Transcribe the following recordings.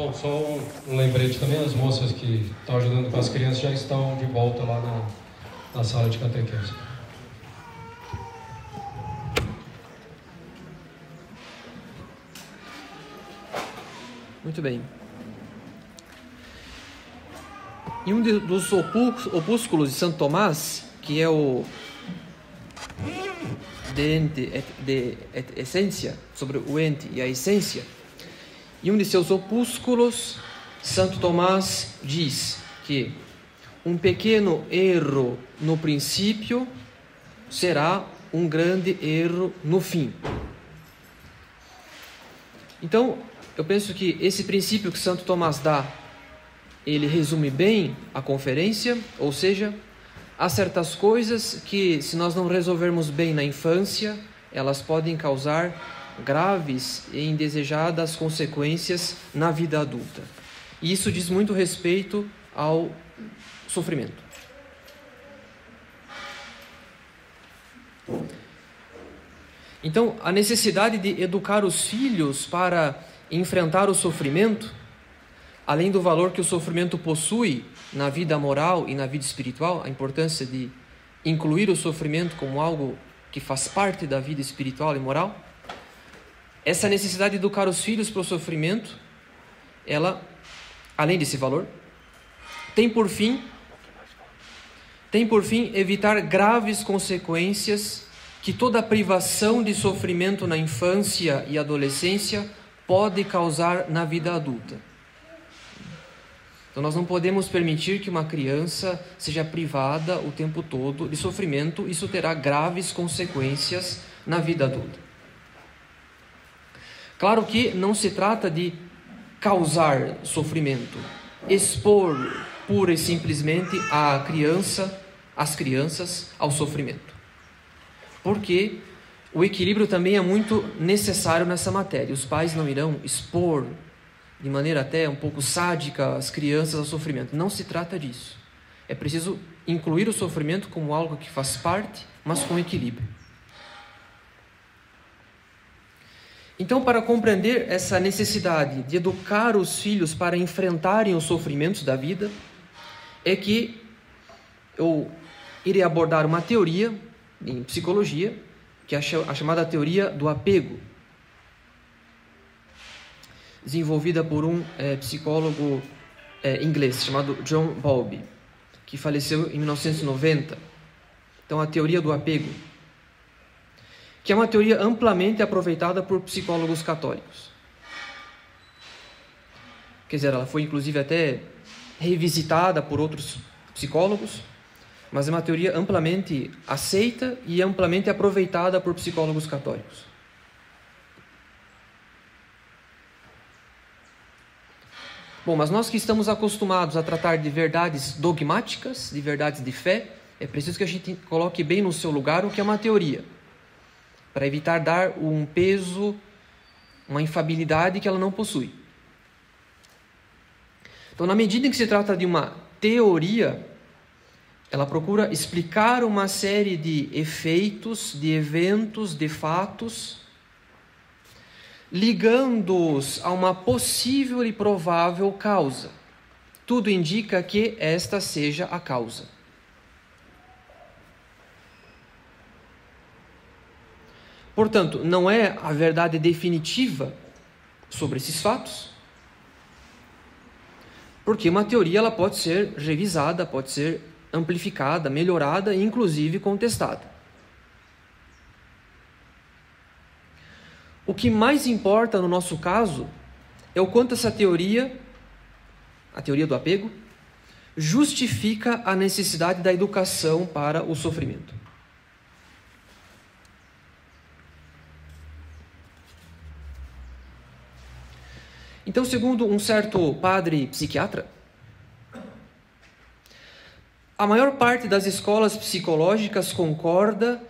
Bom, só um, lembrete também, as moças que estão ajudando com as crianças já estão de volta lá na, na sala de catequese. Muito bem. Em um dos opúsculos de Santo Tomás, que é o de, ente, de, de essência, sobre o ente e a essência, em um de seus opúsculos, Santo Tomás diz que um pequeno erro no princípio será um grande erro no fim. Então, eu penso que esse princípio que Santo Tomás dá, ele resume bem a conferência, ou seja, há certas coisas que, se nós não resolvermos bem na infância, elas podem causar graves e indesejadas consequências na vida adulta. E isso diz muito respeito ao sofrimento. Então, a necessidade de educar os filhos para enfrentar o sofrimento, além do valor que o sofrimento possui na vida moral e na vida espiritual, a importância de incluir o sofrimento como algo que faz parte da vida espiritual e moral, essa necessidade de educar os filhos para o sofrimento, ela, além desse valor, tem por fim tem por fim evitar graves consequências que toda privação de sofrimento na infância e adolescência pode causar na vida adulta. Então nós não podemos permitir que uma criança seja privada o tempo todo de sofrimento, isso terá graves consequências na vida adulta. Claro que não se trata de causar sofrimento, expor pura e simplesmente a criança, as crianças ao sofrimento. Porque o equilíbrio também é muito necessário nessa matéria. Os pais não irão expor de maneira até um pouco sádica as crianças ao sofrimento. Não se trata disso. É preciso incluir o sofrimento como algo que faz parte, mas com equilíbrio. Então, para compreender essa necessidade de educar os filhos para enfrentarem os sofrimentos da vida, é que eu irei abordar uma teoria em psicologia, que é a chamada teoria do apego, desenvolvida por um é, psicólogo é, inglês chamado John Bowlby, que faleceu em 1990. Então, a teoria do apego que é uma teoria amplamente aproveitada por psicólogos católicos. Quer dizer, ela foi inclusive até revisitada por outros psicólogos, mas é uma teoria amplamente aceita e amplamente aproveitada por psicólogos católicos. Bom, mas nós que estamos acostumados a tratar de verdades dogmáticas, de verdades de fé, é preciso que a gente coloque bem no seu lugar o que é uma teoria para evitar dar um peso, uma infabilidade que ela não possui. Então, na medida em que se trata de uma teoria, ela procura explicar uma série de efeitos, de eventos, de fatos, ligando-os a uma possível e provável causa. Tudo indica que esta seja a causa. Portanto, não é a verdade definitiva sobre esses fatos, porque uma teoria ela pode ser revisada, pode ser amplificada, melhorada e inclusive contestada. O que mais importa no nosso caso é o quanto essa teoria, a teoria do apego, justifica a necessidade da educação para o sofrimento. Então, segundo um certo padre psiquiatra, a maior parte das escolas psicológicas concorda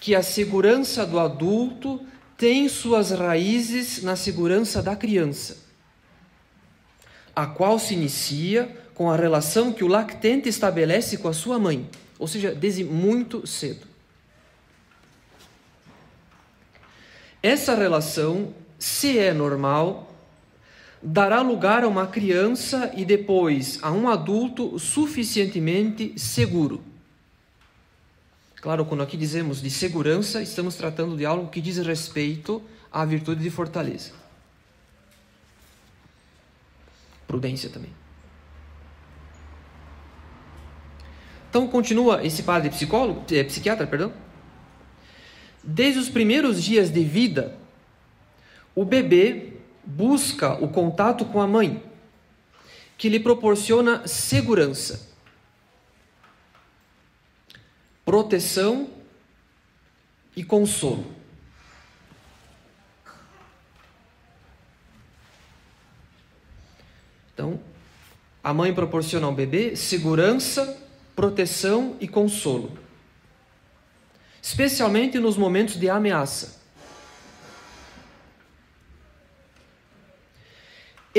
que a segurança do adulto tem suas raízes na segurança da criança, a qual se inicia com a relação que o lactente estabelece com a sua mãe, ou seja, desde muito cedo. Essa relação, se é normal, dará lugar a uma criança e depois a um adulto suficientemente seguro. Claro, quando aqui dizemos de segurança, estamos tratando de algo que diz respeito à virtude de fortaleza. Prudência também. Então continua esse padre psicólogo, é, psiquiatra, perdão. Desde os primeiros dias de vida, o bebê busca o contato com a mãe, que lhe proporciona segurança, proteção e consolo. Então, a mãe proporciona ao bebê segurança, proteção e consolo, especialmente nos momentos de ameaça.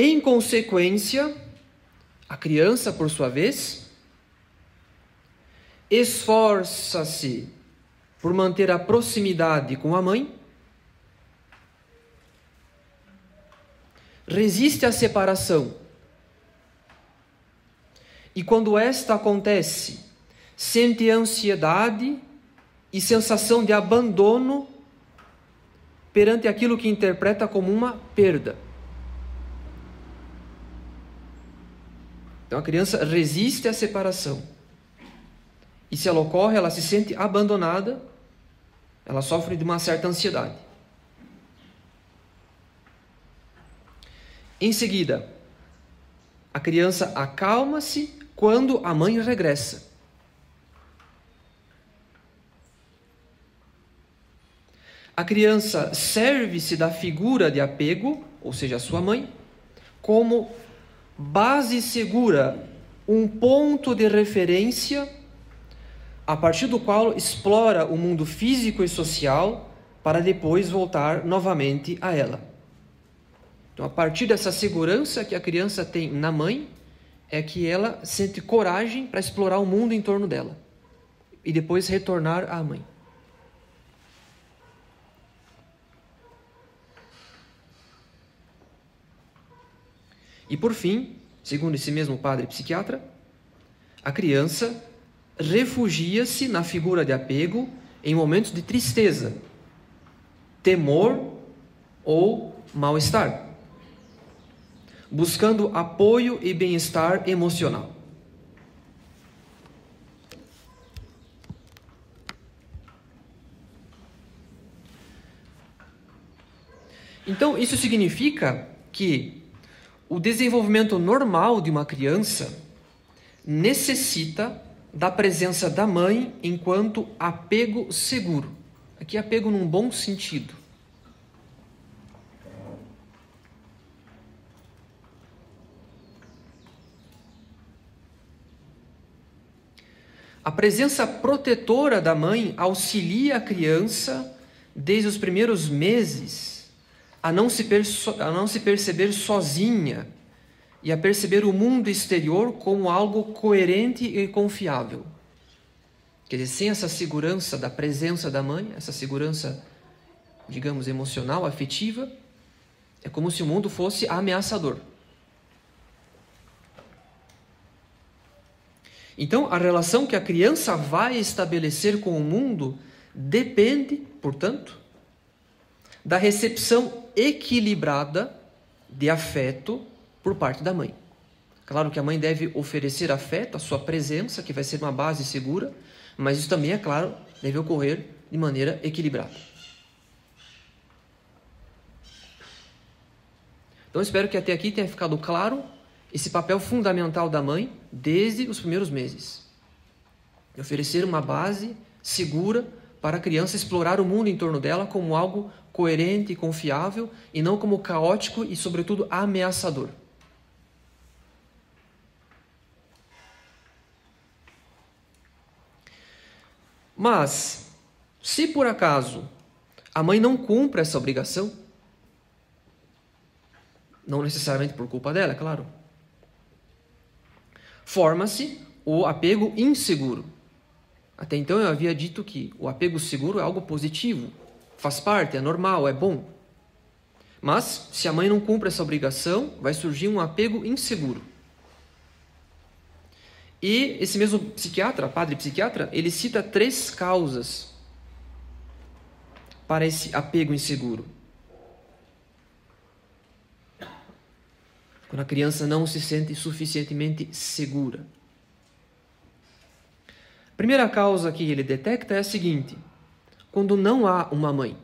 Em consequência, a criança, por sua vez, esforça-se por manter a proximidade com a mãe, resiste à separação. E quando esta acontece, sente ansiedade e sensação de abandono perante aquilo que interpreta como uma perda. Então a criança resiste à separação. E se ela ocorre, ela se sente abandonada, ela sofre de uma certa ansiedade. Em seguida, a criança acalma-se quando a mãe regressa. A criança serve-se da figura de apego, ou seja, a sua mãe, como base segura, um ponto de referência a partir do qual explora o mundo físico e social para depois voltar novamente a ela. Então, a partir dessa segurança que a criança tem na mãe, é que ela sente coragem para explorar o mundo em torno dela e depois retornar à mãe. E por fim, segundo esse mesmo padre psiquiatra, a criança refugia-se na figura de apego em momentos de tristeza, temor ou mal-estar, buscando apoio e bem-estar emocional. Então, isso significa que o desenvolvimento normal de uma criança necessita da presença da mãe enquanto apego seguro. Aqui, apego num bom sentido. A presença protetora da mãe auxilia a criança desde os primeiros meses a não se, a não se perceber sozinha e a perceber o mundo exterior como algo coerente e confiável. Quer dizer, sem essa segurança da presença da mãe, essa segurança, digamos, emocional, afetiva, é como se o mundo fosse ameaçador. Então, a relação que a criança vai estabelecer com o mundo depende, portanto, da recepção equilibrada de afeto por parte da mãe. Claro que a mãe deve oferecer afeto, a sua presença, que vai ser uma base segura, mas isso também, é claro, deve ocorrer de maneira equilibrada. Então, espero que até aqui tenha ficado claro esse papel fundamental da mãe desde os primeiros meses. De oferecer uma base segura para a criança explorar o mundo em torno dela como algo coerente e confiável e não como caótico e, sobretudo, ameaçador. Mas, se por acaso a mãe não cumpre essa obrigação, não necessariamente por culpa dela, é claro, forma-se o apego inseguro. Até então eu havia dito que o apego seguro é algo positivo, faz parte, é normal, é bom. Mas, se a mãe não cumpre essa obrigação, vai surgir um apego inseguro. E esse mesmo psiquiatra, padre psiquiatra, ele cita três causas para esse apego inseguro. Quando a criança não se sente suficientemente segura. A primeira causa que ele detecta é a seguinte: quando não há uma mãe.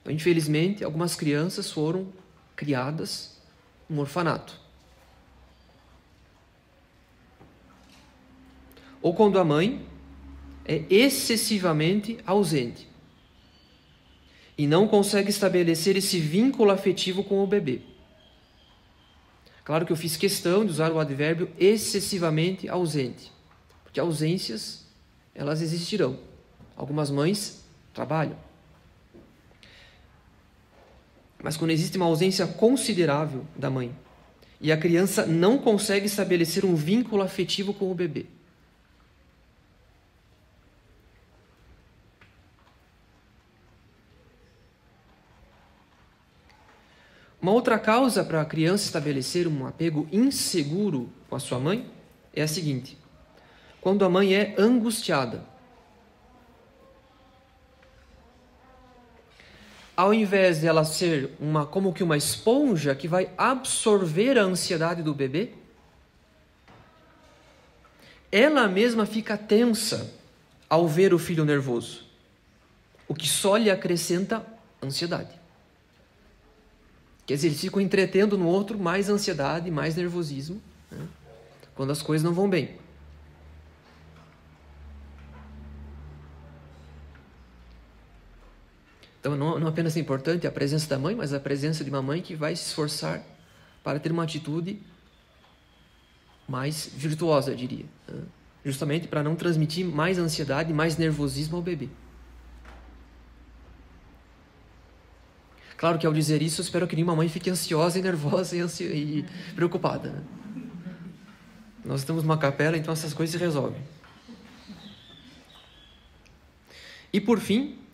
Então, infelizmente, algumas crianças foram criadas no orfanato. Ou quando a mãe é excessivamente ausente e não consegue estabelecer esse vínculo afetivo com o bebê. Claro que eu fiz questão de usar o advérbio excessivamente ausente, porque ausências elas existirão. Algumas mães trabalham, mas quando existe uma ausência considerável da mãe e a criança não consegue estabelecer um vínculo afetivo com o bebê. Uma outra causa para a criança estabelecer um apego inseguro com a sua mãe é a seguinte: quando a mãe é angustiada. ao invés de ela ser uma como que uma esponja que vai absorver a ansiedade do bebê, ela mesma fica tensa ao ver o filho nervoso, o que só lhe acrescenta ansiedade. Quer dizer, eles ficam entretendo no outro mais ansiedade, mais nervosismo, né? quando as coisas não vão bem. Então, não, não apenas é importante a presença da mãe, mas a presença de uma mãe que vai se esforçar para ter uma atitude mais virtuosa, eu diria. Né? Justamente para não transmitir mais ansiedade, mais nervosismo ao bebê. Claro que ao dizer isso, espero que nenhuma mãe fique ansiosa e nervosa e, ansio... e preocupada. Né? Nós estamos numa capela, então essas coisas se resolvem. E por fim,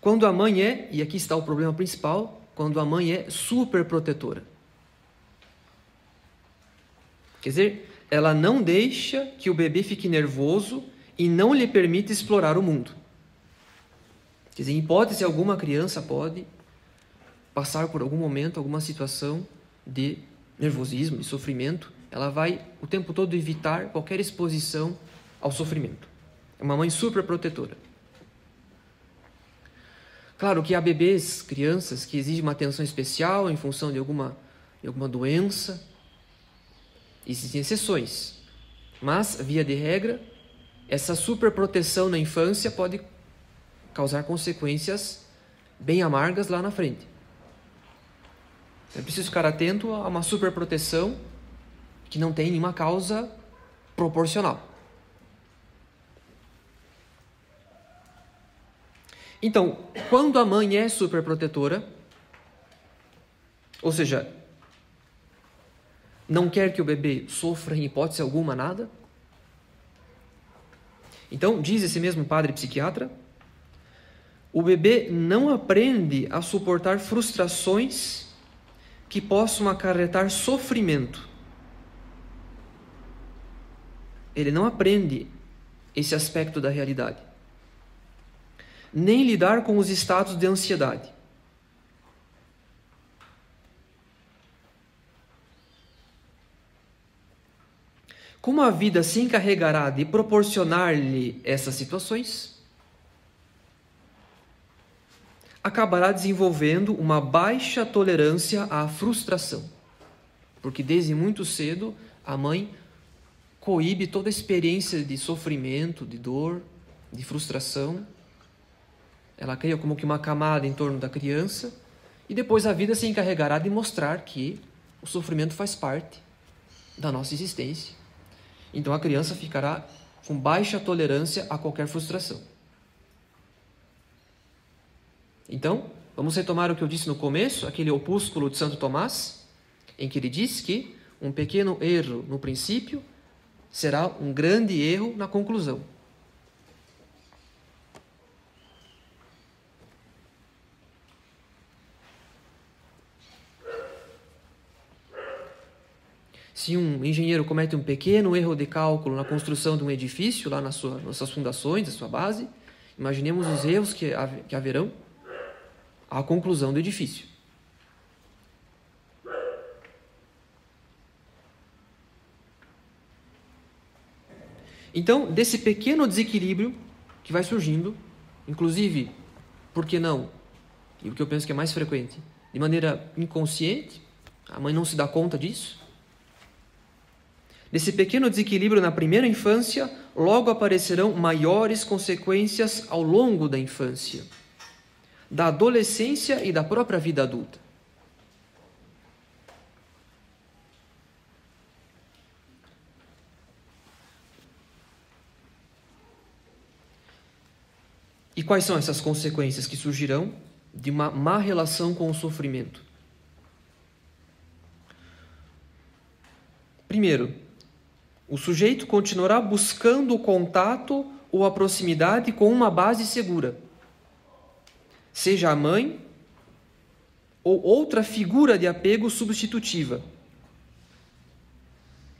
quando a mãe é, e aqui está o problema principal, quando a mãe é super protetora. Quer dizer, ela não deixa que o bebê fique nervoso e não lhe permite explorar o mundo. Quer dizer, em hipótese alguma, criança pode passar por algum momento, alguma situação de nervosismo, de sofrimento. Ela vai o tempo todo evitar qualquer exposição ao sofrimento. É uma mãe super protetora. Claro que há bebês, crianças, que exigem uma atenção especial em função de alguma, de alguma doença. Existem exceções. Mas, via de regra, essa superproteção na infância pode causar consequências bem amargas lá na frente. É preciso ficar atento a uma superproteção que não tem nenhuma causa proporcional. Então, quando a mãe é superprotetora, ou seja, não quer que o bebê sofra em hipótese alguma nada, então, diz esse mesmo padre psiquiatra, o bebê não aprende a suportar frustrações que possam acarretar sofrimento. Ele não aprende esse aspecto da realidade nem lidar com os estados de ansiedade. Como a vida se encarregará de proporcionar-lhe essas situações, acabará desenvolvendo uma baixa tolerância à frustração. Porque desde muito cedo a mãe coíbe toda a experiência de sofrimento, de dor, de frustração ela cria como que uma camada em torno da criança e depois a vida se encarregará de mostrar que o sofrimento faz parte da nossa existência. Então a criança ficará com baixa tolerância a qualquer frustração. Então, vamos retomar o que eu disse no começo, aquele opúsculo de Santo Tomás, em que ele diz que um pequeno erro no princípio será um grande erro na conclusão. Se um engenheiro comete um pequeno erro de cálculo na construção de um edifício, lá sua, nas suas fundações, na sua base, imaginemos os erros que, que haverão à conclusão do edifício. Então, desse pequeno desequilíbrio que vai surgindo, inclusive, por que não? E o que eu penso que é mais frequente, de maneira inconsciente, a mãe não se dá conta disso. Desse pequeno desequilíbrio na primeira infância, logo aparecerão maiores consequências ao longo da infância, da adolescência e da própria vida adulta. E quais são essas consequências que surgirão de uma má relação com o sofrimento? Primeiro, o sujeito continuará buscando o contato ou a proximidade com uma base segura, seja a mãe ou outra figura de apego substitutiva.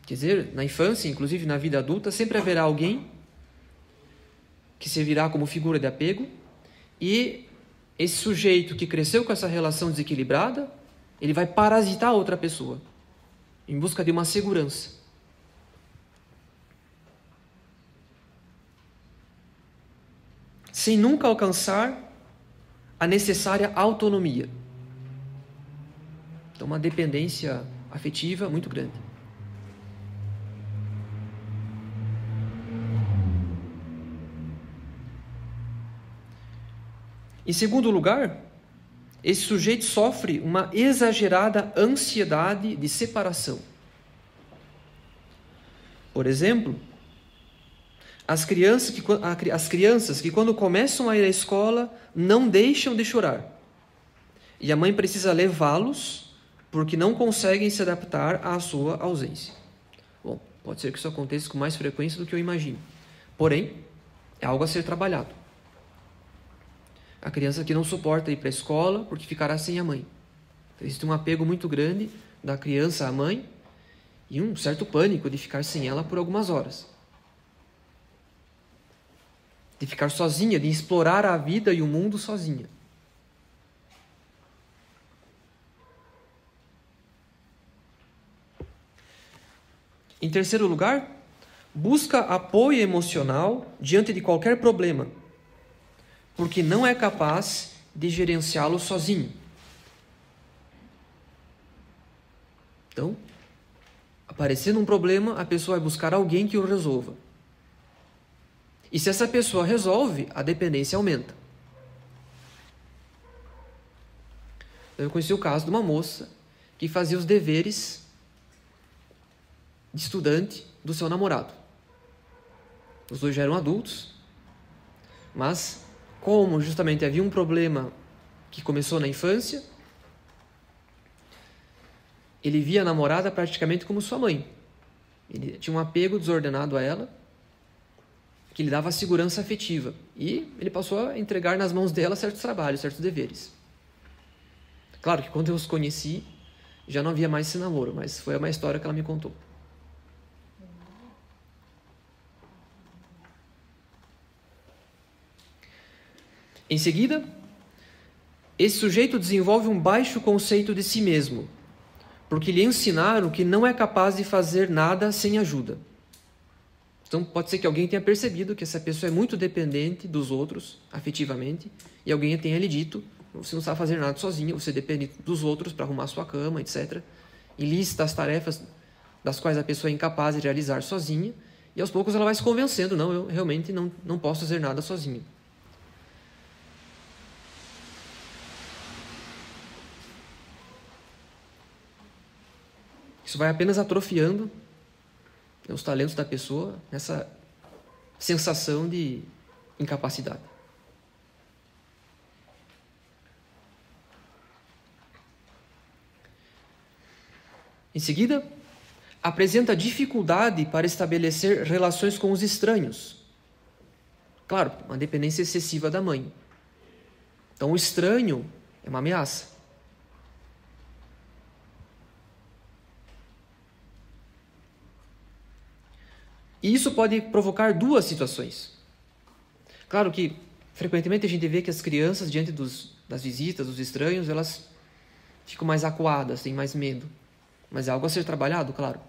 Quer dizer, na infância, inclusive na vida adulta, sempre haverá alguém que servirá como figura de apego, e esse sujeito que cresceu com essa relação desequilibrada, ele vai parasitar outra pessoa em busca de uma segurança. Sem nunca alcançar a necessária autonomia. Então, uma dependência afetiva muito grande. Em segundo lugar, esse sujeito sofre uma exagerada ansiedade de separação. Por exemplo, as crianças, que, as crianças que, quando começam a ir à escola, não deixam de chorar. E a mãe precisa levá-los porque não conseguem se adaptar à sua ausência. Bom, pode ser que isso aconteça com mais frequência do que eu imagino. Porém, é algo a ser trabalhado. A criança que não suporta ir para a escola porque ficará sem a mãe. Então, existe um apego muito grande da criança à mãe e um certo pânico de ficar sem ela por algumas horas. De ficar sozinha, de explorar a vida e o mundo sozinha. Em terceiro lugar, busca apoio emocional diante de qualquer problema porque não é capaz de gerenciá-lo sozinho. Então, aparecendo um problema, a pessoa vai buscar alguém que o resolva. E se essa pessoa resolve, a dependência aumenta. Eu conheci o caso de uma moça que fazia os deveres de estudante do seu namorado. Os dois já eram adultos, mas como justamente havia um problema que começou na infância, ele via a namorada praticamente como sua mãe. Ele tinha um apego desordenado a ela, que lhe dava segurança afetiva. E ele passou a entregar nas mãos dela certos trabalhos, certos deveres. Claro que quando eu os conheci, já não havia mais esse namoro, mas foi uma história que ela me contou. Em seguida, esse sujeito desenvolve um baixo conceito de si mesmo, porque lhe ensinaram que não é capaz de fazer nada sem ajuda. Então, pode ser que alguém tenha percebido que essa pessoa é muito dependente dos outros, afetivamente, e alguém tenha lhe dito: você não sabe fazer nada sozinho, você depende dos outros para arrumar sua cama, etc. E lista as tarefas das quais a pessoa é incapaz de realizar sozinha, e aos poucos ela vai se convencendo: não, eu realmente não, não posso fazer nada sozinho. Isso vai apenas atrofiando os talentos da pessoa nessa sensação de incapacidade. Em seguida, apresenta dificuldade para estabelecer relações com os estranhos. Claro, uma dependência excessiva da mãe. Então, o estranho é uma ameaça. E isso pode provocar duas situações. Claro que frequentemente a gente vê que as crianças, diante dos, das visitas, dos estranhos, elas ficam mais acuadas, têm mais medo. Mas é algo a ser trabalhado, claro.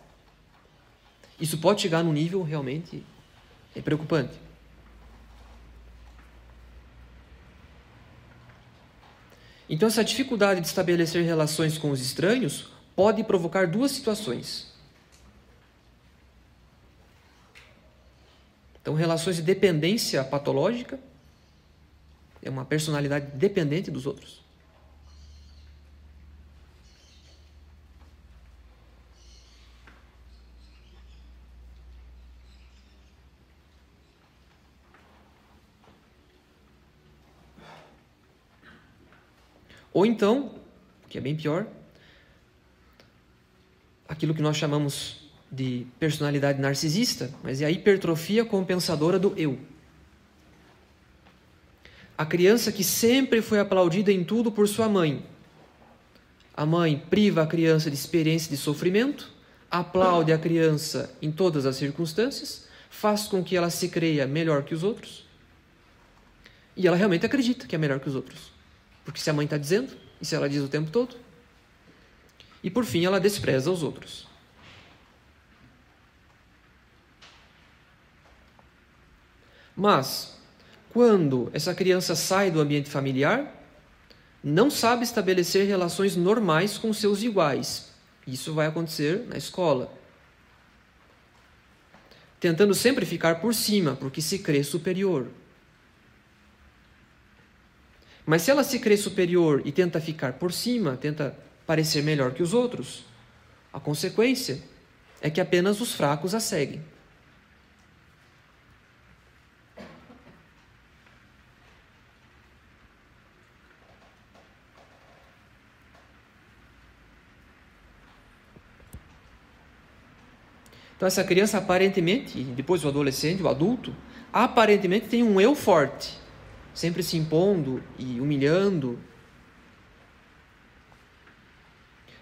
Isso pode chegar num nível realmente é preocupante. Então, essa dificuldade de estabelecer relações com os estranhos pode provocar duas situações. Então, relações de dependência patológica é uma personalidade dependente dos outros. Ou então, que é bem pior, aquilo que nós chamamos de personalidade narcisista, mas é a hipertrofia compensadora do eu. A criança que sempre foi aplaudida em tudo por sua mãe. A mãe priva a criança de experiência de sofrimento, aplaude a criança em todas as circunstâncias, faz com que ela se creia melhor que os outros. E ela realmente acredita que é melhor que os outros. Porque se a mãe está dizendo, e se ela diz o tempo todo. E por fim, ela despreza os outros. Mas, quando essa criança sai do ambiente familiar, não sabe estabelecer relações normais com seus iguais. Isso vai acontecer na escola. Tentando sempre ficar por cima, porque se crê superior. Mas se ela se crê superior e tenta ficar por cima, tenta parecer melhor que os outros, a consequência é que apenas os fracos a seguem. Então, essa criança aparentemente, depois o adolescente, o adulto, aparentemente tem um eu forte sempre se impondo e humilhando.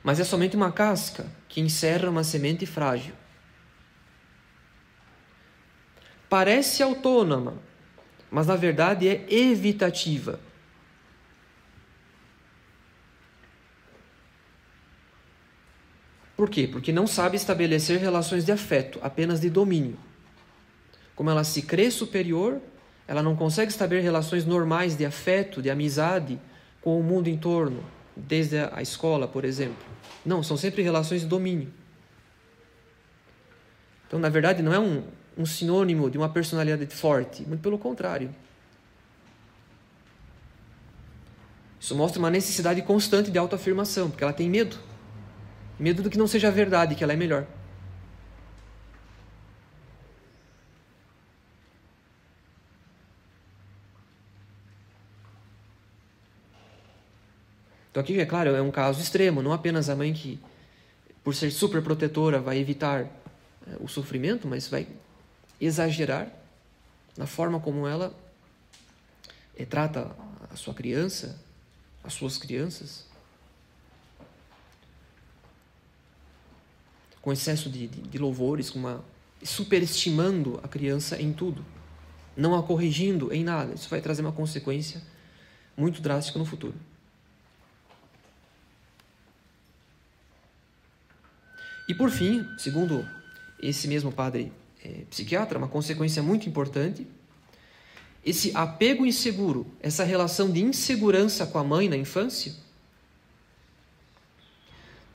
Mas é somente uma casca que encerra uma semente frágil. Parece autônoma, mas na verdade é evitativa. Por quê? Porque não sabe estabelecer relações de afeto, apenas de domínio. Como ela se crê superior, ela não consegue estabelecer relações normais de afeto, de amizade com o mundo em torno, desde a escola, por exemplo. Não, são sempre relações de domínio. Então, na verdade, não é um, um sinônimo de uma personalidade forte, muito pelo contrário. Isso mostra uma necessidade constante de autoafirmação, porque ela tem medo. Medo do que não seja verdade, que ela é melhor. Então aqui, é claro, é um caso extremo, não apenas a mãe que, por ser super protetora, vai evitar é, o sofrimento, mas vai exagerar na forma como ela é, trata a sua criança, as suas crianças. Com excesso de, de, de louvores, com uma, superestimando a criança em tudo, não a corrigindo em nada. Isso vai trazer uma consequência muito drástica no futuro. E por fim, segundo esse mesmo padre é, psiquiatra, uma consequência muito importante, esse apego inseguro, essa relação de insegurança com a mãe na infância,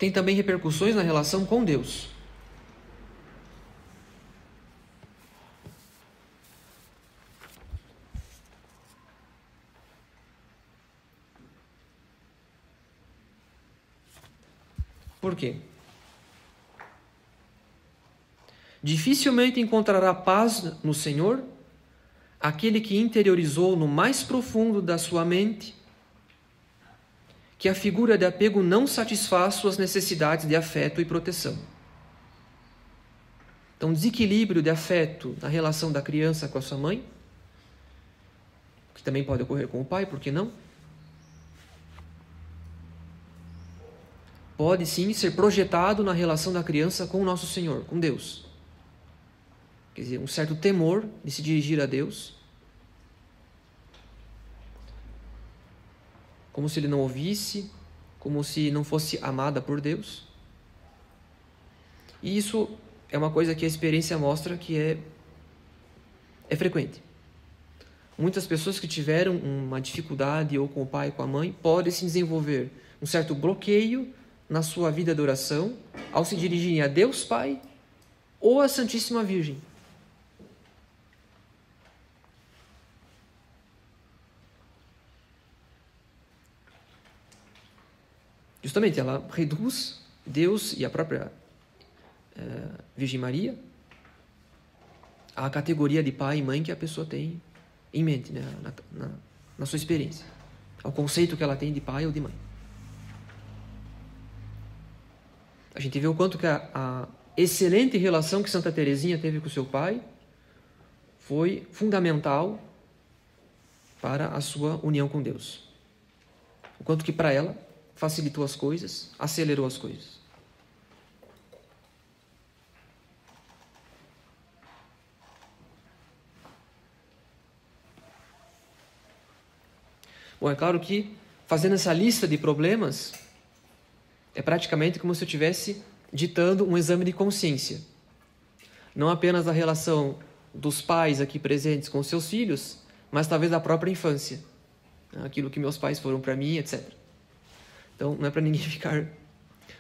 tem também repercussões na relação com Deus. Por quê? Dificilmente encontrará paz no Senhor aquele que interiorizou no mais profundo da sua mente que a figura de apego não satisfaz suas necessidades de afeto e proteção. Então, desequilíbrio de afeto na relação da criança com a sua mãe, que também pode ocorrer com o pai, por que não? Pode sim ser projetado na relação da criança com o nosso Senhor, com Deus. quer dizer, um certo temor de se dirigir a Deus, como se ele não ouvisse, como se não fosse amada por Deus. E isso é uma coisa que a experiência mostra que é, é frequente. Muitas pessoas que tiveram uma dificuldade ou com o pai, com a mãe, podem se desenvolver um certo bloqueio na sua vida de oração ao se dirigirem a Deus Pai ou a Santíssima Virgem. Justamente, ela reduz Deus e a própria é, Virgem Maria à categoria de pai e mãe que a pessoa tem em mente, né, na, na, na sua experiência, ao conceito que ela tem de pai ou de mãe. A gente vê o quanto que a, a excelente relação que Santa Teresinha teve com seu pai foi fundamental para a sua união com Deus. O quanto que para ela facilitou as coisas, acelerou as coisas. Bom, é claro que fazendo essa lista de problemas é praticamente como se eu estivesse ditando um exame de consciência. Não apenas da relação dos pais aqui presentes com seus filhos, mas talvez da própria infância. Aquilo que meus pais foram para mim, etc. Então, não é para ninguém ficar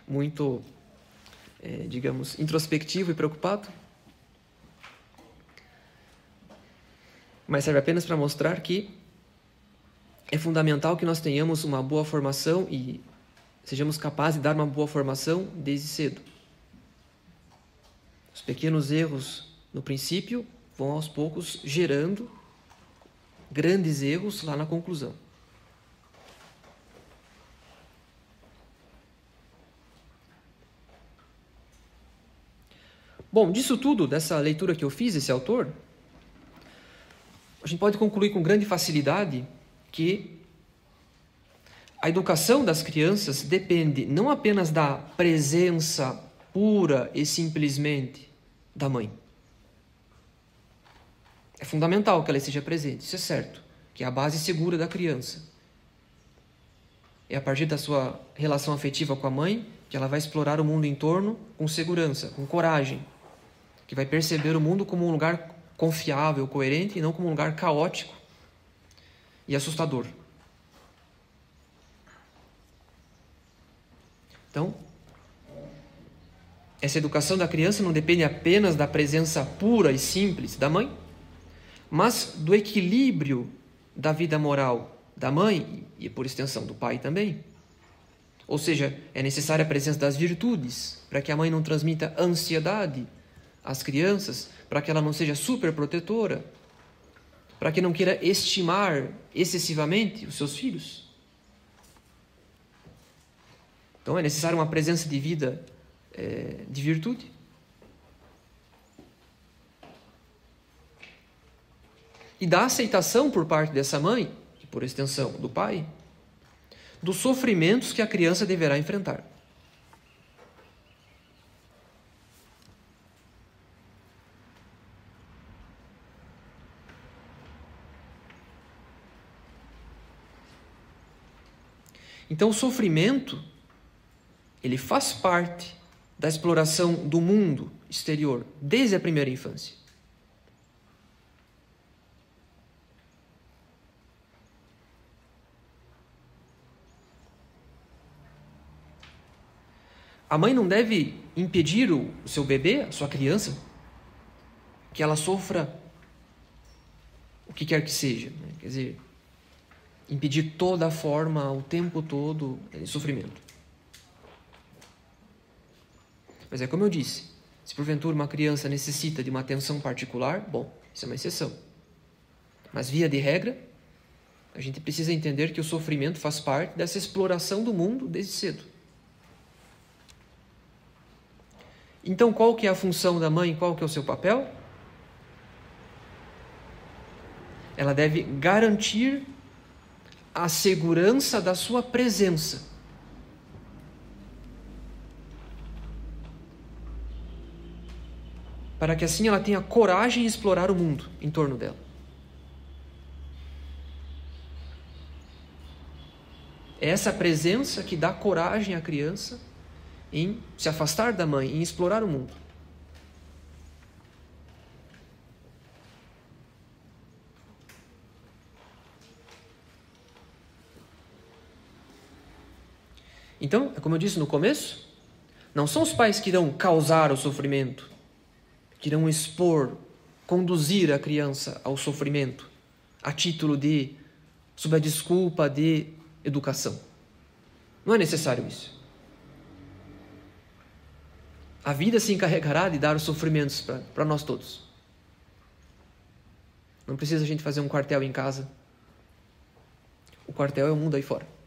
muito, é, digamos, introspectivo e preocupado. Mas serve apenas para mostrar que é fundamental que nós tenhamos uma boa formação e sejamos capazes de dar uma boa formação desde cedo. Os pequenos erros no princípio vão aos poucos gerando grandes erros lá na conclusão. Bom, disso tudo, dessa leitura que eu fiz, esse autor, a gente pode concluir com grande facilidade que a educação das crianças depende não apenas da presença pura e simplesmente da mãe. É fundamental que ela esteja presente, isso é certo, que é a base segura da criança. É a partir da sua relação afetiva com a mãe que ela vai explorar o mundo em torno com segurança, com coragem, que vai perceber o mundo como um lugar confiável, coerente e não como um lugar caótico e assustador. Então, essa educação da criança não depende apenas da presença pura e simples da mãe, mas do equilíbrio da vida moral da mãe e, por extensão, do pai também. Ou seja, é necessária a presença das virtudes para que a mãe não transmita ansiedade às crianças, para que ela não seja superprotetora, para que não queira estimar excessivamente os seus filhos. Então é necessária uma presença de vida é, de virtude. E da aceitação por parte dessa mãe, e por extensão do pai, dos sofrimentos que a criança deverá enfrentar. Então, o sofrimento ele faz parte da exploração do mundo exterior desde a primeira infância. A mãe não deve impedir o seu bebê, a sua criança, que ela sofra o que quer que seja. Né? Quer dizer, impedir toda forma, o tempo todo, de sofrimento. Mas é como eu disse, se porventura uma criança necessita de uma atenção particular, bom, isso é uma exceção. Mas via de regra, a gente precisa entender que o sofrimento faz parte dessa exploração do mundo desde cedo. Então, qual que é a função da mãe? Qual que é o seu papel? Ela deve garantir a segurança da sua presença. para que assim ela tenha coragem de explorar o mundo em torno dela. É essa presença que dá coragem à criança em se afastar da mãe, em explorar o mundo. Então, é como eu disse no começo, não são os pais que irão causar o sofrimento, que irão expor, conduzir a criança ao sofrimento, a título de, sob a desculpa de educação. Não é necessário isso. A vida se encarregará de dar os sofrimentos para nós todos. Não precisa a gente fazer um quartel em casa. O quartel é o mundo aí fora.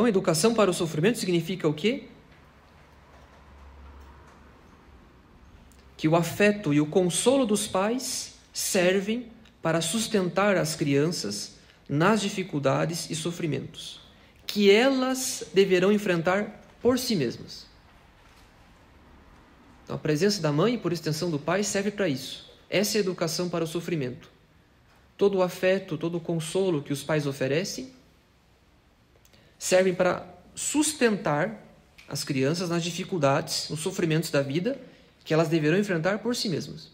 Então, educação para o sofrimento significa o quê? Que o afeto e o consolo dos pais servem para sustentar as crianças nas dificuldades e sofrimentos que elas deverão enfrentar por si mesmas. Então, a presença da mãe, por extensão do pai, serve para isso. Essa é a educação para o sofrimento. Todo o afeto, todo o consolo que os pais oferecem servem para sustentar as crianças nas dificuldades, nos sofrimentos da vida que elas deverão enfrentar por si mesmas.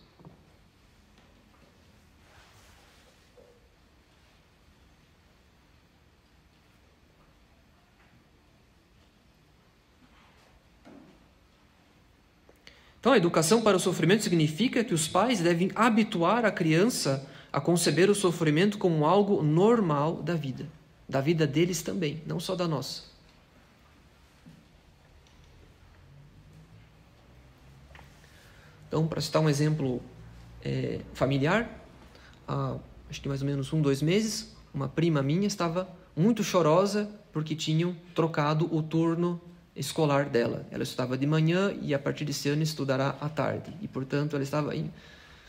Então, a educação para o sofrimento significa que os pais devem habituar a criança a conceber o sofrimento como algo normal da vida da vida deles também, não só da nossa. Então, para citar um exemplo é, familiar, há, acho que mais ou menos um, dois meses, uma prima minha estava muito chorosa porque tinham trocado o turno escolar dela. Ela estudava de manhã e a partir desse ano estudará à tarde. E, portanto, ela estava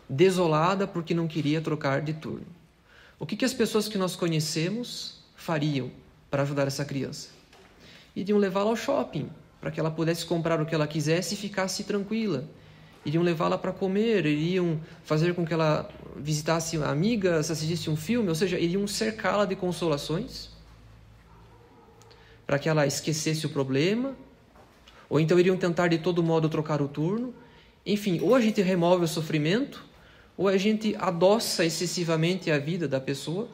desolada porque não queria trocar de turno. O que, que as pessoas que nós conhecemos fariam para ajudar essa criança? Iriam levá-la ao shopping, para que ela pudesse comprar o que ela quisesse e ficasse tranquila. Iriam levá-la para comer, iriam fazer com que ela visitasse amigas, assistisse um filme, ou seja, iriam cercá-la de consolações para que ela esquecesse o problema, ou então iriam tentar de todo modo trocar o turno. Enfim, ou a gente remove o sofrimento, ou a gente adoça excessivamente a vida da pessoa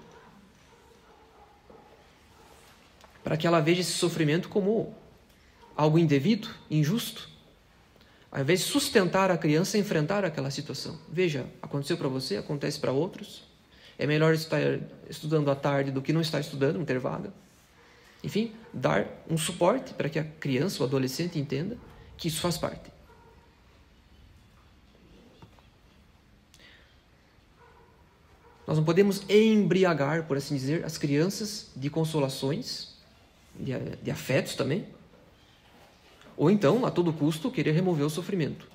para que ela veja esse sofrimento como algo indevido, injusto. Ao invés de sustentar a criança, enfrentar aquela situação. Veja, aconteceu para você, acontece para outros. É melhor estar estudando à tarde do que não estar estudando, não ter vaga. Enfim, dar um suporte para que a criança, o adolescente entenda que isso faz parte. Nós não podemos embriagar, por assim dizer, as crianças de consolações de, de afetos também. Ou então, a todo custo, querer remover o sofrimento.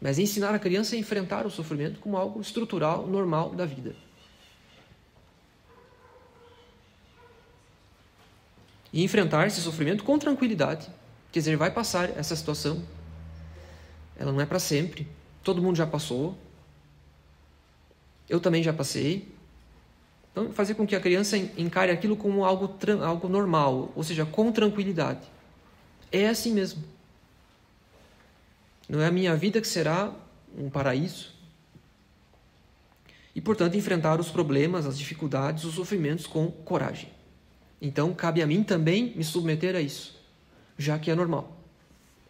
Mas ensinar a criança a enfrentar o sofrimento como algo estrutural, normal da vida. E enfrentar esse sofrimento com tranquilidade. Quer dizer, vai passar essa situação. Ela não é para sempre. Todo mundo já passou. Eu também já passei. Então, fazer com que a criança encare aquilo como algo, algo normal, ou seja, com tranquilidade. É assim mesmo. Não é a minha vida que será um paraíso. E, portanto, enfrentar os problemas, as dificuldades, os sofrimentos com coragem. Então, cabe a mim também me submeter a isso, já que é normal.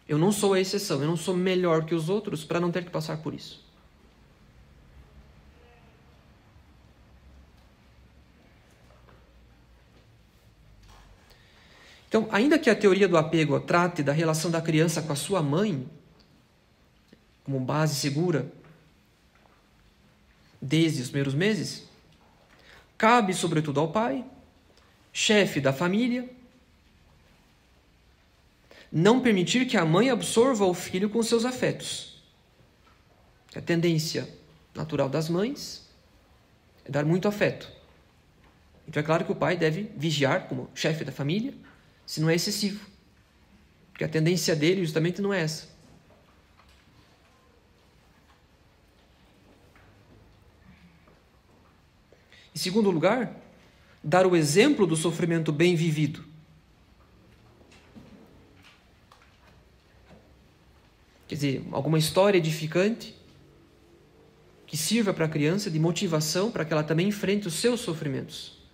Eu não sou a exceção, eu não sou melhor que os outros para não ter que passar por isso. Então, ainda que a teoria do apego trate da relação da criança com a sua mãe, como base segura, desde os primeiros meses, cabe sobretudo ao pai, chefe da família, não permitir que a mãe absorva o filho com seus afetos. A tendência natural das mães é dar muito afeto. Então é claro que o pai deve vigiar como chefe da família, se não é excessivo. Porque a tendência dele justamente não é essa. Em segundo lugar, dar o exemplo do sofrimento bem vivido. Quer dizer, alguma história edificante que sirva para a criança de motivação para que ela também enfrente os seus sofrimentos.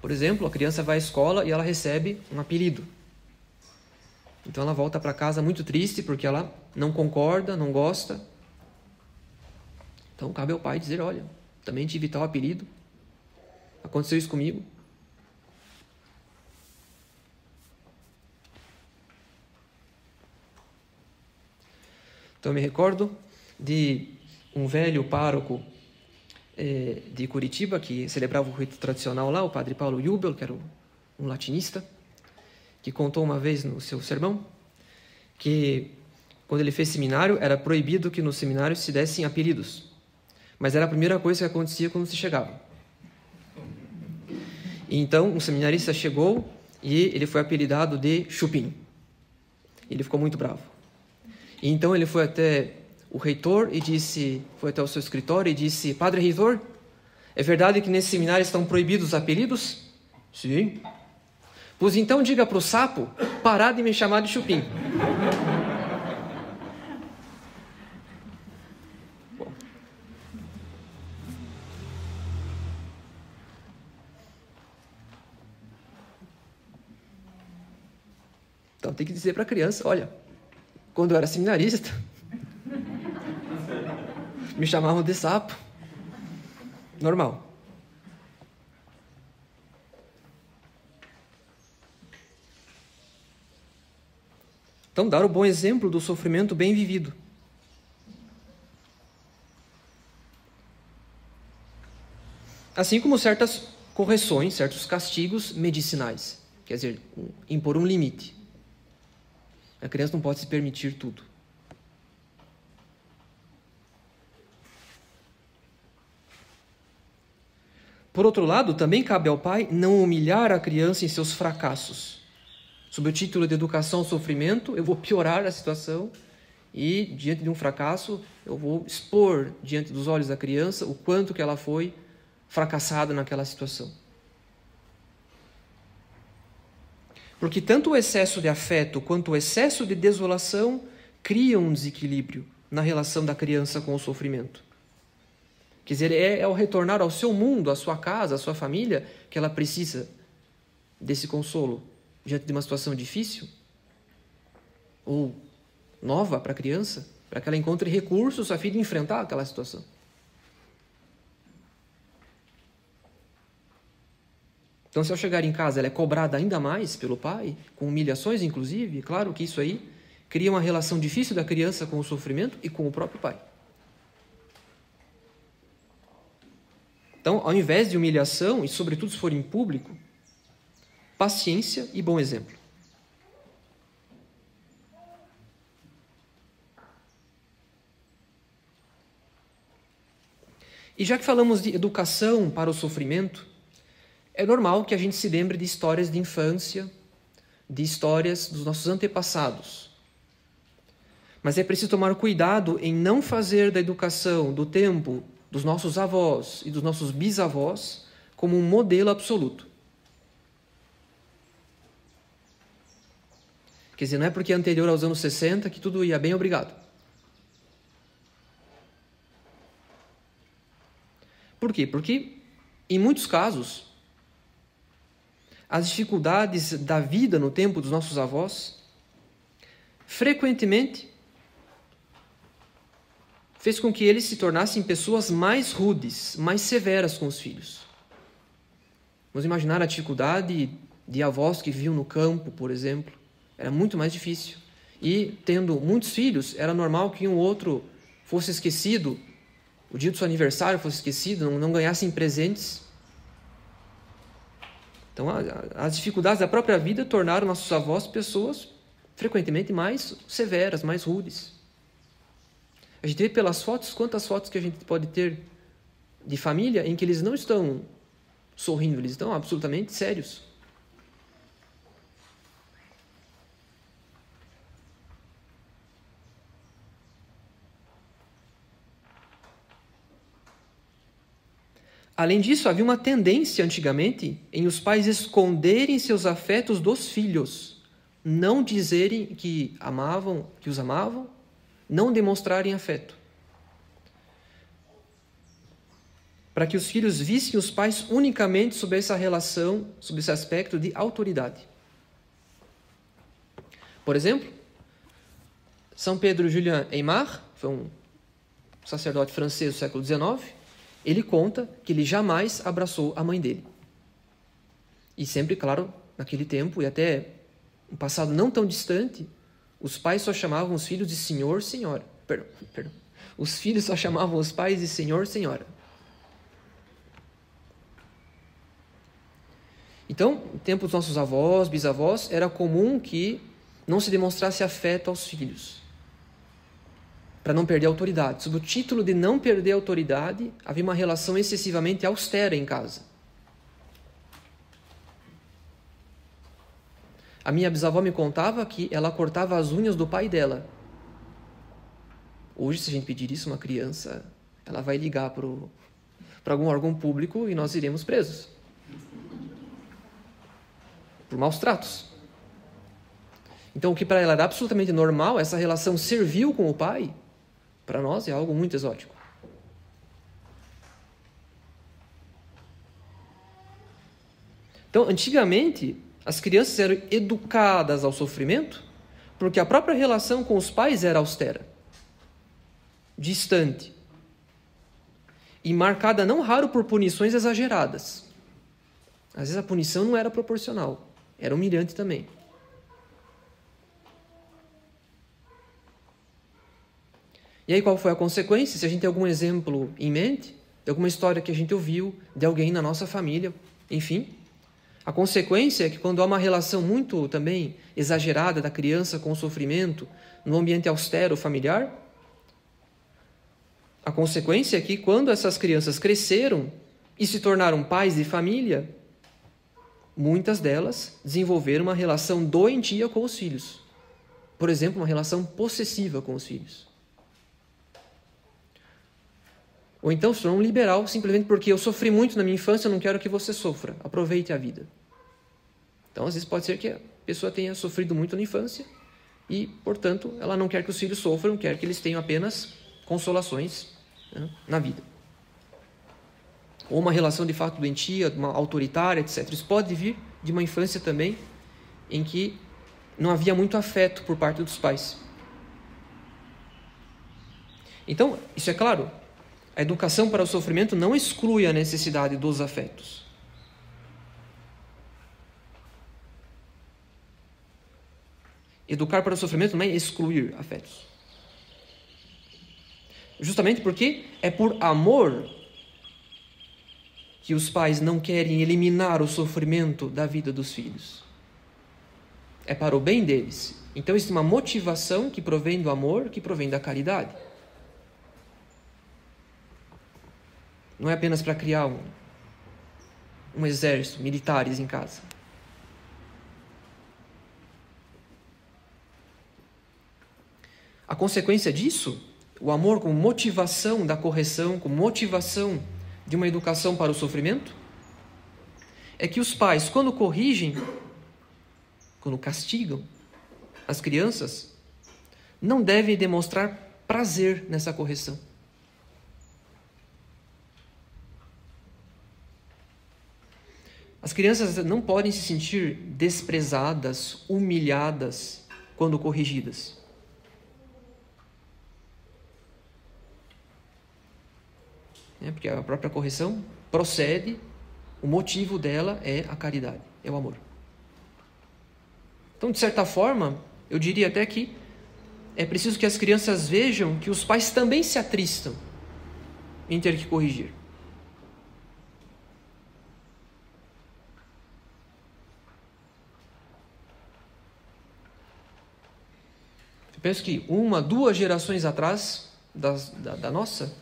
Por exemplo, a criança vai à escola e ela recebe um apelido. Então ela volta para casa muito triste porque ela não concorda, não gosta. Então cabe ao pai dizer: Olha, também tive tal apelido, aconteceu isso comigo. Então eu me recordo de um velho pároco eh, de Curitiba que celebrava o rito tradicional lá, o padre Paulo Jubel, que era um latinista que contou uma vez no seu sermão que quando ele fez seminário era proibido que no seminário se dessem apelidos, mas era a primeira coisa que acontecia quando se chegava. Então um seminarista chegou e ele foi apelidado de Chupim. Ele ficou muito bravo. E então ele foi até o reitor e disse, foi até o seu escritório e disse: Padre reitor, é verdade que nesse seminário estão proibidos os apelidos? Sim. Pois então diga para o sapo parar de me chamar de chupim. Então tem que dizer para a criança, olha, quando eu era seminarista, me chamavam de sapo. Normal. Então, dar o bom exemplo do sofrimento bem vivido. Assim como certas correções, certos castigos medicinais. Quer dizer, impor um limite. A criança não pode se permitir tudo. Por outro lado, também cabe ao pai não humilhar a criança em seus fracassos sob o título de educação sofrimento, eu vou piorar a situação e, diante de um fracasso, eu vou expor diante dos olhos da criança o quanto que ela foi fracassada naquela situação. Porque tanto o excesso de afeto quanto o excesso de desolação criam um desequilíbrio na relação da criança com o sofrimento. Quer dizer, é, é ao retornar ao seu mundo, à sua casa, à sua família, que ela precisa desse consolo, diante de uma situação difícil ou nova para a criança, para que ela encontre recursos a fim de enfrentar aquela situação. Então, se ao chegar em casa ela é cobrada ainda mais pelo pai, com humilhações inclusive, claro que isso aí cria uma relação difícil da criança com o sofrimento e com o próprio pai. Então, ao invés de humilhação, e sobretudo se for em público, paciência e bom exemplo. E já que falamos de educação para o sofrimento, é normal que a gente se lembre de histórias de infância, de histórias dos nossos antepassados. Mas é preciso tomar cuidado em não fazer da educação do tempo dos nossos avós e dos nossos bisavós como um modelo absoluto. Quer dizer, não é porque é anterior aos anos 60 que tudo ia bem, obrigado. Por quê? Porque, em muitos casos, as dificuldades da vida no tempo dos nossos avós, frequentemente, fez com que eles se tornassem pessoas mais rudes, mais severas com os filhos. Vamos imaginar a dificuldade de avós que viviam no campo, por exemplo, era muito mais difícil. E tendo muitos filhos, era normal que um outro fosse esquecido, o dia do seu aniversário fosse esquecido, não, não ganhassem presentes. Então, a, a, as dificuldades da própria vida tornaram nossos avós pessoas frequentemente mais severas, mais rudes. A gente vê pelas fotos quantas fotos que a gente pode ter de família em que eles não estão sorrindo, eles estão absolutamente sérios. Além disso, havia uma tendência antigamente em os pais esconderem seus afetos dos filhos, não dizerem que amavam, que os amavam, não demonstrarem afeto. Para que os filhos vissem os pais unicamente sob essa relação, sob esse aspecto de autoridade. Por exemplo, São Pedro Julien Aymar, foi um sacerdote francês do século XIX, ele conta que ele jamais abraçou a mãe dele. E sempre, claro, naquele tempo e até um passado não tão distante, os pais só chamavam os filhos de senhor, senhora. Perdão, perdão. Os filhos só chamavam os pais de senhor, senhora. Então, no tempo dos nossos avós, bisavós, era comum que não se demonstrasse afeto aos filhos para não perder a autoridade. Sob o título de não perder a autoridade, havia uma relação excessivamente austera em casa. A minha bisavó me contava que ela cortava as unhas do pai dela. Hoje, se a gente pedir isso a uma criança, ela vai ligar para algum órgão público e nós iremos presos. Por maus tratos. Então, o que para ela era absolutamente normal, essa relação servil com o pai, para nós é algo muito exótico. Então, antigamente, as crianças eram educadas ao sofrimento porque a própria relação com os pais era austera, distante e marcada não raro por punições exageradas. Às vezes a punição não era proporcional, era humilhante também. E aí qual foi a consequência? Se a gente tem algum exemplo em mente, de alguma história que a gente ouviu, de alguém na nossa família, enfim, a consequência é que quando há uma relação muito também exagerada da criança com o sofrimento no ambiente austero familiar, a consequência é que quando essas crianças cresceram e se tornaram pais de família, muitas delas desenvolveram uma relação doentia com os filhos. Por exemplo, uma relação possessiva com os filhos. Ou então se um liberal simplesmente porque eu sofri muito na minha infância, eu não quero que você sofra. Aproveite a vida. Então, às vezes pode ser que a pessoa tenha sofrido muito na infância e, portanto, ela não quer que os filhos sofram, quer que eles tenham apenas consolações né, na vida. Ou uma relação de fato doentia, uma autoritária, etc. Isso pode vir de uma infância também em que não havia muito afeto por parte dos pais. Então, isso é claro, a educação para o sofrimento não exclui a necessidade dos afetos. Educar para o sofrimento não é excluir afetos. Justamente porque é por amor que os pais não querem eliminar o sofrimento da vida dos filhos. É para o bem deles. Então existe uma motivação que provém do amor, que provém da caridade. Não é apenas para criar um, um exército, militares em casa. A consequência disso, o amor como motivação da correção, como motivação de uma educação para o sofrimento, é que os pais, quando corrigem, quando castigam as crianças, não devem demonstrar prazer nessa correção. As crianças não podem se sentir desprezadas, humilhadas quando corrigidas. É porque a própria correção procede, o motivo dela é a caridade, é o amor. Então, de certa forma, eu diria até que é preciso que as crianças vejam que os pais também se atristam em ter que corrigir. Eu penso que uma, duas gerações atrás das, da, da nossa,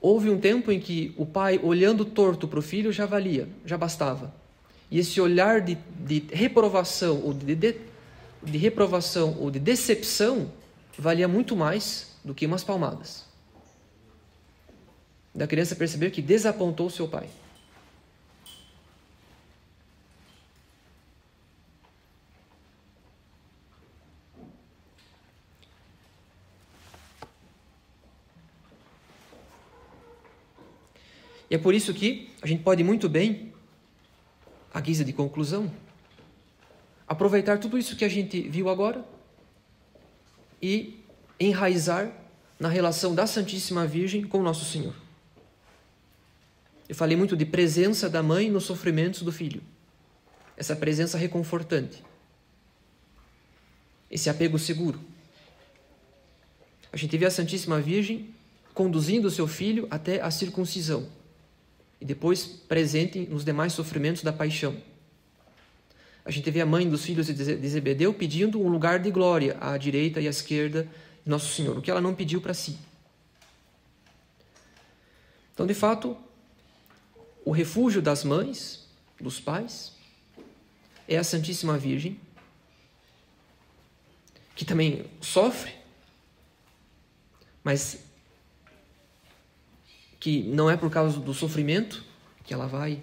houve um tempo em que o pai, olhando torto para o filho, já valia, já bastava. E esse olhar de, de reprovação ou de, de, de reprovação ou de decepção valia muito mais do que umas palmadas. Da criança perceber que desapontou seu pai. E é por isso que a gente pode muito bem, à guisa de conclusão, aproveitar tudo isso que a gente viu agora e enraizar na relação da Santíssima Virgem com Nosso Senhor. Eu falei muito de presença da mãe nos sofrimentos do filho. Essa presença reconfortante. Esse apego seguro. A gente vê a Santíssima Virgem conduzindo o seu filho até a circuncisão e depois presente nos demais sofrimentos da paixão. A gente vê a mãe dos filhos de Zebedeu pedindo um lugar de glória à direita e à esquerda de Nosso Senhor, o que ela não pediu para si. Então, de fato, o refúgio das mães, dos pais, é a Santíssima Virgem, que também sofre, mas que não é por causa do sofrimento que ela vai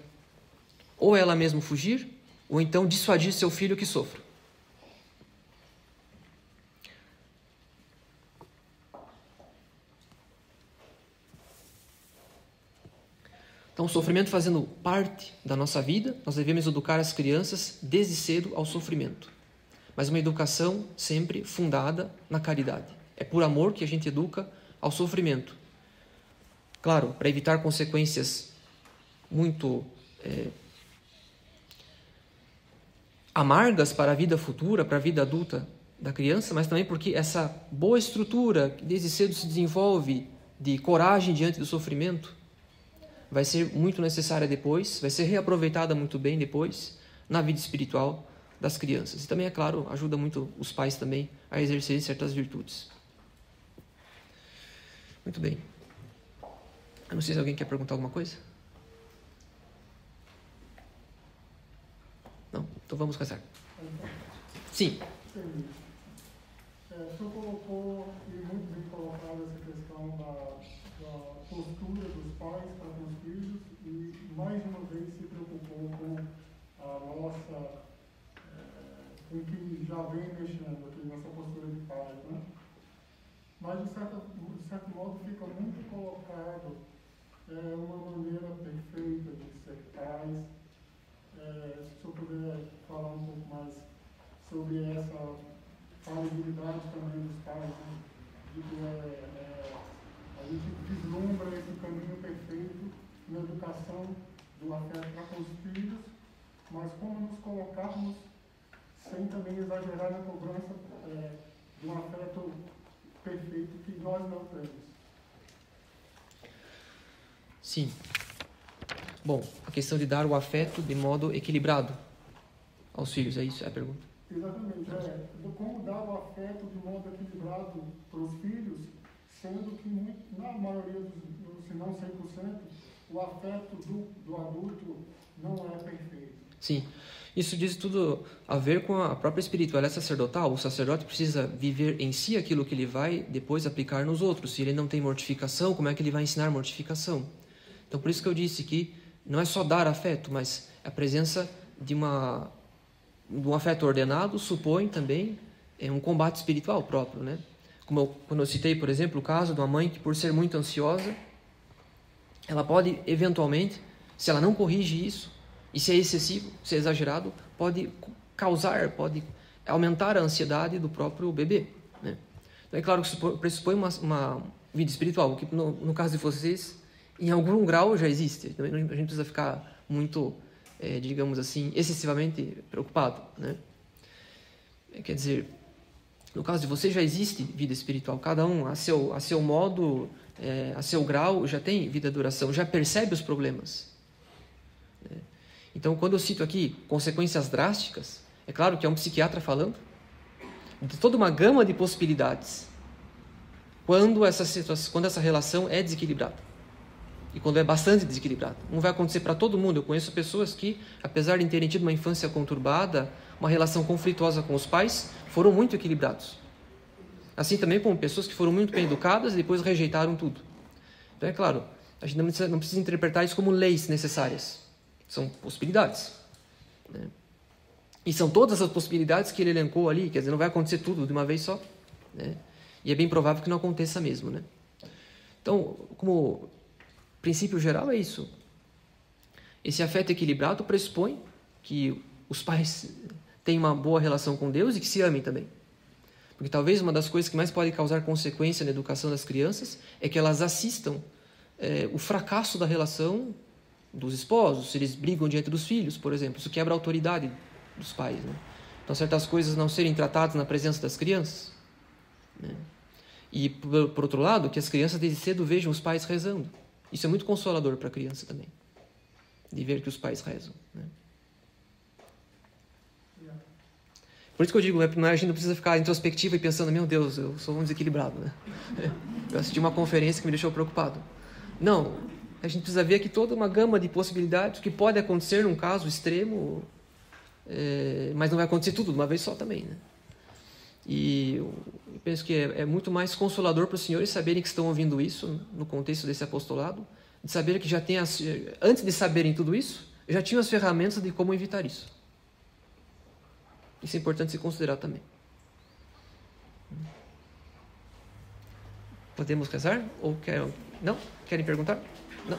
ou ela mesma fugir, ou então dissuadir seu filho que sofra. Então, o sofrimento fazendo parte da nossa vida, nós devemos educar as crianças desde cedo ao sofrimento. Mas uma educação sempre fundada na caridade. É por amor que a gente educa ao sofrimento. Claro, para evitar consequências muito é, amargas para a vida futura, para a vida adulta da criança, mas também porque essa boa estrutura que desde cedo se desenvolve de coragem diante do sofrimento vai ser muito necessária depois, vai ser reaproveitada muito bem depois na vida espiritual das crianças. E também, é claro, ajuda muito os pais também a exercerem certas virtudes. Muito bem. Eu não sei se alguém quer perguntar alguma coisa. Não? Então vamos começar. Sim. É, o senhor colocou, e muito bem colocado, essa questão da, da postura dos pais para com os filhos e, mais uma vez, se preocupou com a nossa, é, com o que já vem mexendo aqui, nossa postura de pai, né? Mas, de certo, de certo modo, fica muito colocado é, uma maneira perfeita de ser pais, é, se eu puder falar um pouco mais sobre essa falibilidade também dos pais, né? de que é, é, a gente vislumbra esse caminho perfeito na educação do afeto para com os filhos, mas como nos colocarmos sem também exagerar na cobrança é, de um afeto perfeito que nós não temos. Sim. Bom, a questão de dar o afeto de modo equilibrado aos filhos, é isso é a pergunta? Exatamente, é. Como dar o afeto de modo equilibrado para os filhos, sendo que na maioria dos, se não 100%, o afeto do, do adulto não é perfeito. Sim. Isso diz tudo a ver com a própria espiritualidade sacerdotal. O sacerdote precisa viver em si aquilo que ele vai depois aplicar nos outros. Se ele não tem mortificação, como é que ele vai ensinar mortificação? Então, por isso que eu disse que não é só dar afeto, mas a presença de, uma, de um afeto ordenado supõe também é, um combate espiritual próprio, né? Como eu, quando eu citei, por exemplo, o caso de uma mãe que, por ser muito ansiosa, ela pode, eventualmente, se ela não corrige isso, e se é excessivo, se é exagerado, pode causar, pode aumentar a ansiedade do próprio bebê. Né? Então, é claro que pressupõe uma, uma vida espiritual, que no, no caso de vocês em algum grau já existe. A gente precisa ficar muito, é, digamos assim, excessivamente preocupado, né? Quer dizer, no caso de você já existe vida espiritual. Cada um a seu a seu modo, é, a seu grau já tem vida de oração, já percebe os problemas. Né? Então, quando eu cito aqui consequências drásticas, é claro que é um psiquiatra falando, de toda uma gama de possibilidades quando essa situação, quando essa relação é desequilibrada e quando é bastante desequilibrada. Não vai acontecer para todo mundo. Eu conheço pessoas que, apesar de terem tido uma infância conturbada, uma relação conflituosa com os pais, foram muito equilibrados. Assim também como pessoas que foram muito bem educadas e depois rejeitaram tudo. Então é claro, a gente não precisa, não precisa interpretar isso como leis necessárias. São possibilidades. Né? E são todas as possibilidades que ele elencou ali, quer dizer, não vai acontecer tudo de uma vez só. Né? E é bem provável que não aconteça mesmo. Né? Então, como princípio geral, é isso. Esse afeto equilibrado pressupõe que os pais tenham uma boa relação com Deus e que se amem também. Porque talvez uma das coisas que mais pode causar consequência na educação das crianças é que elas assistam é, o fracasso da relação dos esposos, se eles brigam diante dos filhos, por exemplo. Isso quebra a autoridade dos pais. Né? Então, certas coisas não serem tratadas na presença das crianças. Né? E, por, outro lado, que as crianças desde cedo vejam os pais rezando. Isso é muito consolador para a criança também, de ver que os pais rezam. Né? Por isso que eu digo, né, a gente não precisa ficar introspectiva e pensando, meu Deus, eu sou um desequilibrado. Né? Eu assisti uma conferência que me deixou preocupado. Não, a gente precisa ver aqui toda uma gama de possibilidades que pode acontecer num caso extremo, é, mas não vai acontecer tudo de uma vez só também. Né? E eu penso que é, é muito mais consolador para os senhores saberem que estão ouvindo isso no contexto desse apostolado, de saber que já tem as, antes de saberem tudo isso, já tinham as ferramentas de como evitar isso. Isso é importante se considerar também. Podemos rezar? Ou querem? Não? Querem perguntar? Não.